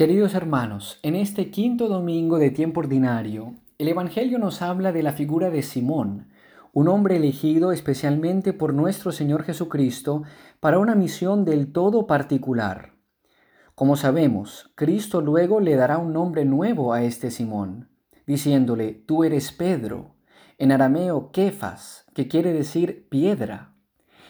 Queridos hermanos, en este quinto domingo de tiempo ordinario, el Evangelio nos habla de la figura de Simón, un hombre elegido especialmente por nuestro Señor Jesucristo para una misión del todo particular. Como sabemos, Cristo luego le dará un nombre nuevo a este Simón, diciéndole, tú eres Pedro, en arameo Kefas, que quiere decir piedra.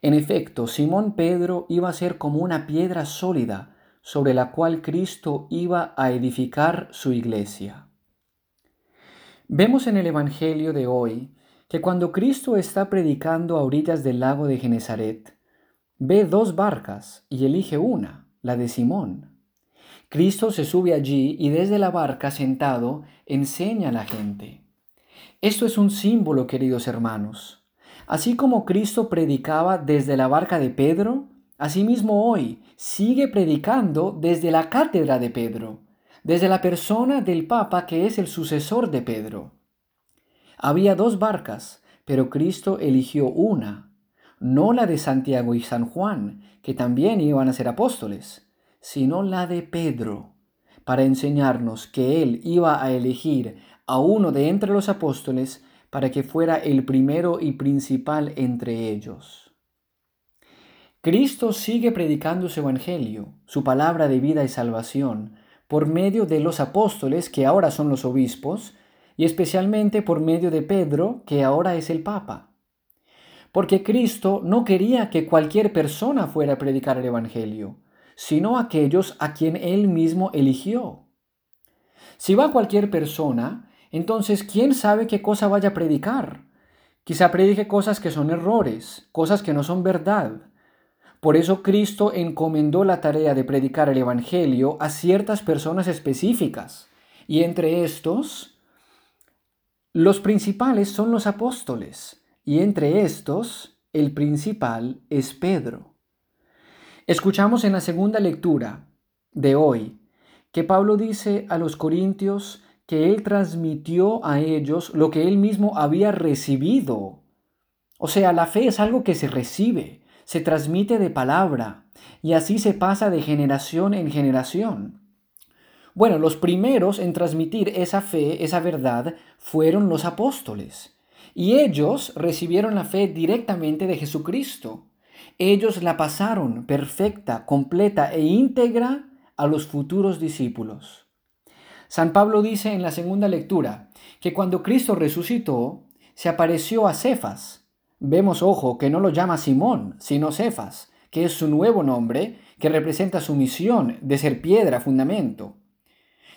En efecto, Simón Pedro iba a ser como una piedra sólida sobre la cual Cristo iba a edificar su iglesia. Vemos en el Evangelio de hoy que cuando Cristo está predicando a orillas del lago de Genezaret, ve dos barcas y elige una, la de Simón. Cristo se sube allí y desde la barca sentado enseña a la gente. Esto es un símbolo, queridos hermanos. Así como Cristo predicaba desde la barca de Pedro, asimismo hoy sigue predicando desde la cátedra de Pedro, desde la persona del Papa que es el sucesor de Pedro. Había dos barcas, pero Cristo eligió una, no la de Santiago y San Juan, que también iban a ser apóstoles, sino la de Pedro, para enseñarnos que él iba a elegir a uno de entre los apóstoles para que fuera el primero y principal entre ellos. Cristo sigue predicando su evangelio, su palabra de vida y salvación, por medio de los apóstoles que ahora son los obispos, y especialmente por medio de Pedro, que ahora es el Papa. Porque Cristo no quería que cualquier persona fuera a predicar el Evangelio, sino aquellos a quien Él mismo eligió. Si va cualquier persona, entonces ¿quién sabe qué cosa vaya a predicar? Quizá predique cosas que son errores, cosas que no son verdad. Por eso Cristo encomendó la tarea de predicar el Evangelio a ciertas personas específicas. Y entre estos, los principales son los apóstoles. Y entre estos, el principal es Pedro. Escuchamos en la segunda lectura de hoy que Pablo dice a los corintios que él transmitió a ellos lo que él mismo había recibido. O sea, la fe es algo que se recibe, se transmite de palabra y así se pasa de generación en generación. Bueno, los primeros en transmitir esa fe, esa verdad, fueron los apóstoles. Y ellos recibieron la fe directamente de Jesucristo. Ellos la pasaron perfecta, completa e íntegra a los futuros discípulos. San Pablo dice en la segunda lectura que cuando Cristo resucitó, se apareció a Cefas. Vemos, ojo, que no lo llama Simón, sino Cefas, que es su nuevo nombre, que representa su misión de ser piedra, fundamento.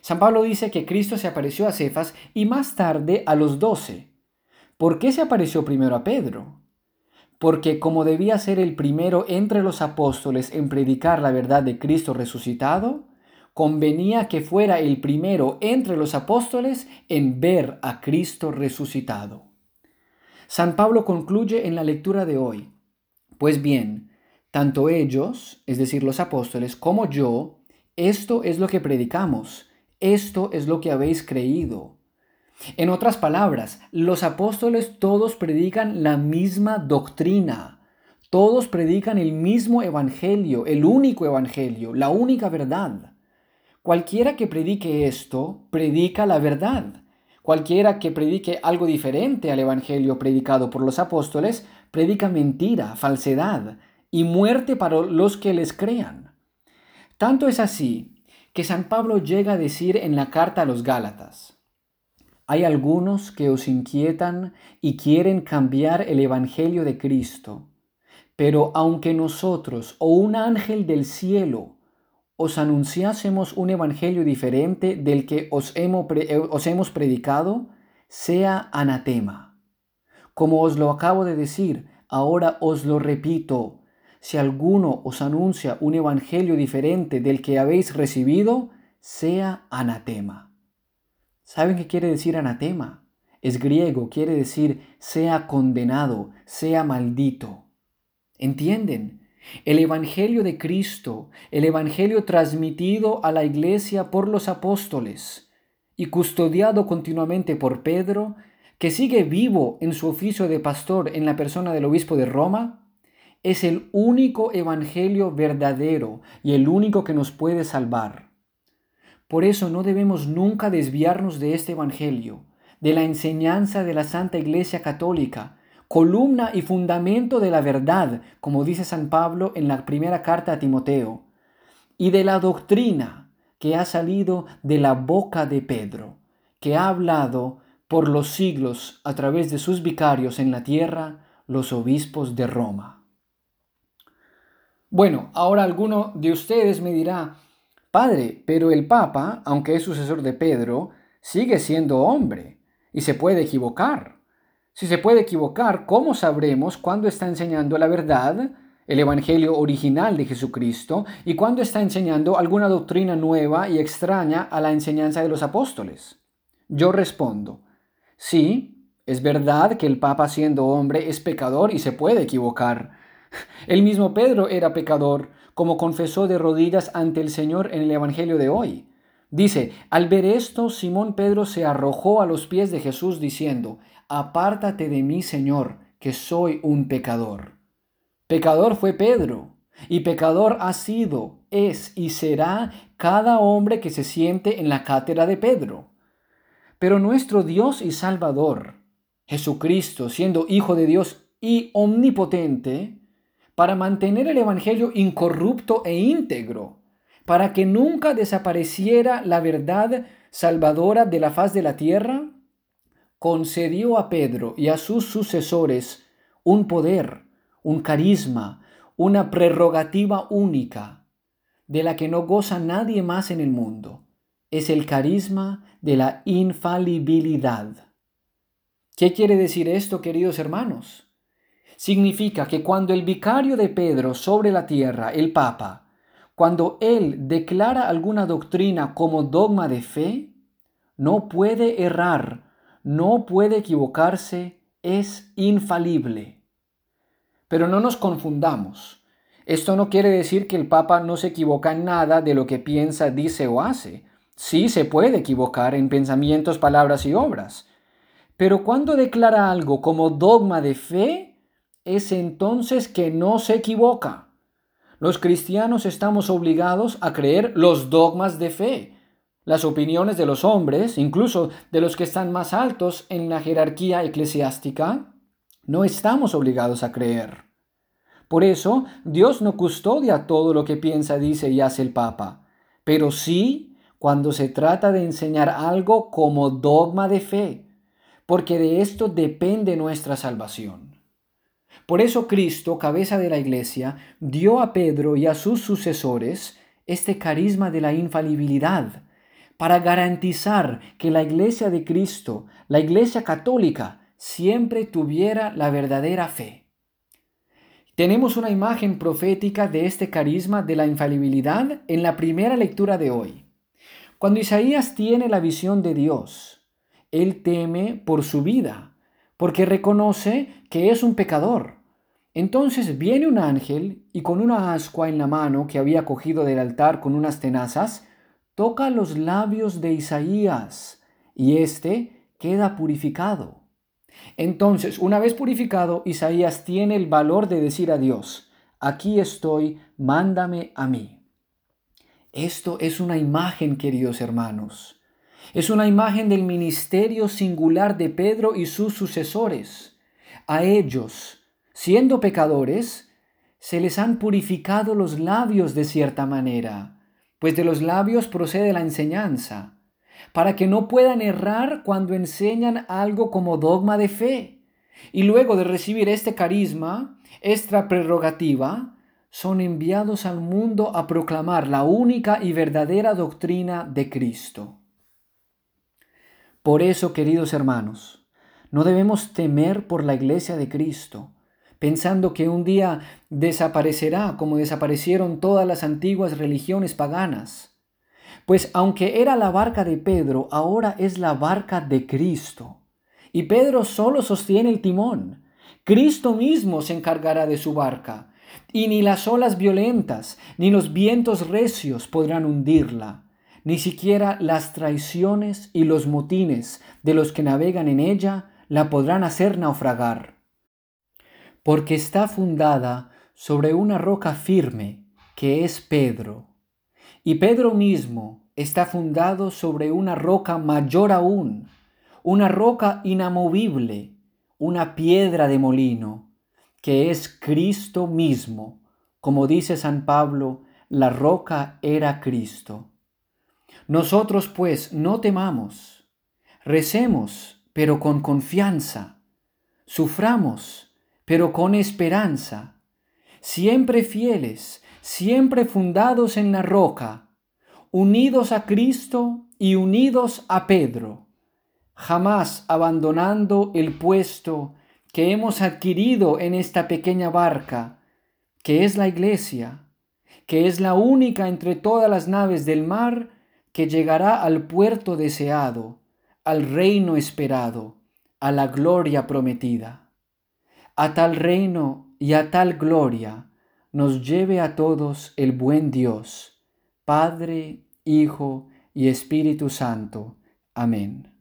San Pablo dice que Cristo se apareció a Cefas y más tarde a los doce. ¿Por qué se apareció primero a Pedro? porque como debía ser el primero entre los apóstoles en predicar la verdad de Cristo resucitado, convenía que fuera el primero entre los apóstoles en ver a Cristo resucitado. San Pablo concluye en la lectura de hoy, pues bien, tanto ellos, es decir, los apóstoles, como yo, esto es lo que predicamos, esto es lo que habéis creído, en otras palabras, los apóstoles todos predican la misma doctrina, todos predican el mismo evangelio, el único evangelio, la única verdad. Cualquiera que predique esto, predica la verdad. Cualquiera que predique algo diferente al evangelio predicado por los apóstoles, predica mentira, falsedad y muerte para los que les crean. Tanto es así que San Pablo llega a decir en la carta a los Gálatas, hay algunos que os inquietan y quieren cambiar el Evangelio de Cristo. Pero aunque nosotros o un ángel del cielo os anunciásemos un Evangelio diferente del que os hemos, eh, os hemos predicado, sea anatema. Como os lo acabo de decir, ahora os lo repito. Si alguno os anuncia un Evangelio diferente del que habéis recibido, sea anatema. ¿Saben qué quiere decir anatema? Es griego, quiere decir sea condenado, sea maldito. ¿Entienden? El Evangelio de Cristo, el Evangelio transmitido a la iglesia por los apóstoles y custodiado continuamente por Pedro, que sigue vivo en su oficio de pastor en la persona del obispo de Roma, es el único Evangelio verdadero y el único que nos puede salvar. Por eso no debemos nunca desviarnos de este Evangelio, de la enseñanza de la Santa Iglesia Católica, columna y fundamento de la verdad, como dice San Pablo en la primera carta a Timoteo, y de la doctrina que ha salido de la boca de Pedro, que ha hablado por los siglos a través de sus vicarios en la tierra, los obispos de Roma. Bueno, ahora alguno de ustedes me dirá, Padre, pero el Papa, aunque es sucesor de Pedro, sigue siendo hombre y se puede equivocar. Si se puede equivocar, ¿cómo sabremos cuándo está enseñando la verdad, el Evangelio original de Jesucristo, y cuándo está enseñando alguna doctrina nueva y extraña a la enseñanza de los apóstoles? Yo respondo, sí, es verdad que el Papa siendo hombre es pecador y se puede equivocar. El mismo Pedro era pecador, como confesó de rodillas ante el Señor en el Evangelio de hoy. Dice, al ver esto, Simón Pedro se arrojó a los pies de Jesús diciendo, Apártate de mí, Señor, que soy un pecador. Pecador fue Pedro, y pecador ha sido, es y será cada hombre que se siente en la cátedra de Pedro. Pero nuestro Dios y Salvador, Jesucristo, siendo Hijo de Dios y omnipotente, para mantener el Evangelio incorrupto e íntegro, para que nunca desapareciera la verdad salvadora de la faz de la tierra, concedió a Pedro y a sus sucesores un poder, un carisma, una prerrogativa única, de la que no goza nadie más en el mundo. Es el carisma de la infalibilidad. ¿Qué quiere decir esto, queridos hermanos? Significa que cuando el vicario de Pedro sobre la tierra, el Papa, cuando él declara alguna doctrina como dogma de fe, no puede errar, no puede equivocarse, es infalible. Pero no nos confundamos. Esto no quiere decir que el Papa no se equivoca en nada de lo que piensa, dice o hace. Sí se puede equivocar en pensamientos, palabras y obras. Pero cuando declara algo como dogma de fe, es entonces que no se equivoca. Los cristianos estamos obligados a creer los dogmas de fe, las opiniones de los hombres, incluso de los que están más altos en la jerarquía eclesiástica, no estamos obligados a creer. Por eso, Dios no custodia todo lo que piensa, dice y hace el Papa, pero sí cuando se trata de enseñar algo como dogma de fe, porque de esto depende nuestra salvación. Por eso Cristo, cabeza de la iglesia, dio a Pedro y a sus sucesores este carisma de la infalibilidad, para garantizar que la iglesia de Cristo, la iglesia católica, siempre tuviera la verdadera fe. Tenemos una imagen profética de este carisma de la infalibilidad en la primera lectura de hoy. Cuando Isaías tiene la visión de Dios, él teme por su vida, porque reconoce que es un pecador. Entonces viene un ángel y con una ascua en la mano que había cogido del altar con unas tenazas, toca los labios de Isaías y éste queda purificado. Entonces, una vez purificado, Isaías tiene el valor de decir a Dios, aquí estoy, mándame a mí. Esto es una imagen, queridos hermanos. Es una imagen del ministerio singular de Pedro y sus sucesores. A ellos, siendo pecadores, se les han purificado los labios de cierta manera, pues de los labios procede la enseñanza para que no puedan errar cuando enseñan algo como dogma de fe. Y luego de recibir este carisma, esta prerrogativa, son enviados al mundo a proclamar la única y verdadera doctrina de Cristo. Por eso, queridos hermanos, no debemos temer por la iglesia de Cristo, pensando que un día desaparecerá como desaparecieron todas las antiguas religiones paganas pues aunque era la barca de Pedro, ahora es la barca de Cristo. Y Pedro solo sostiene el timón. Cristo mismo se encargará de su barca. Y ni las olas violentas, ni los vientos recios podrán hundirla, ni siquiera las traiciones y los motines de los que navegan en ella la podrán hacer naufragar. Porque está fundada sobre una roca firme, que es Pedro Y Pedro mismo está fundado sobre una roca mayor aún, una roca inamovible, una piedra de molino, que es Cristo mismo. Como dice San Pablo, la roca era Cristo. Nosotros pues no temamos, recemos, pero con confianza, suframos, pero con esperanza, siempre fieles, siempre fundados en la roca, unidos a Cristo y unidos a Pedro, jamás abandonando el puesto que hemos adquirido en esta pequeña barca, que es la iglesia, que es la única entre todas las naves del mar que llegará al puerto deseado, al reino esperado, a la gloria prometida. A tal reino y a tal gloria nos lleve a todos el buen Dios, Padre, Hijo y Espíritu Santo. Amén.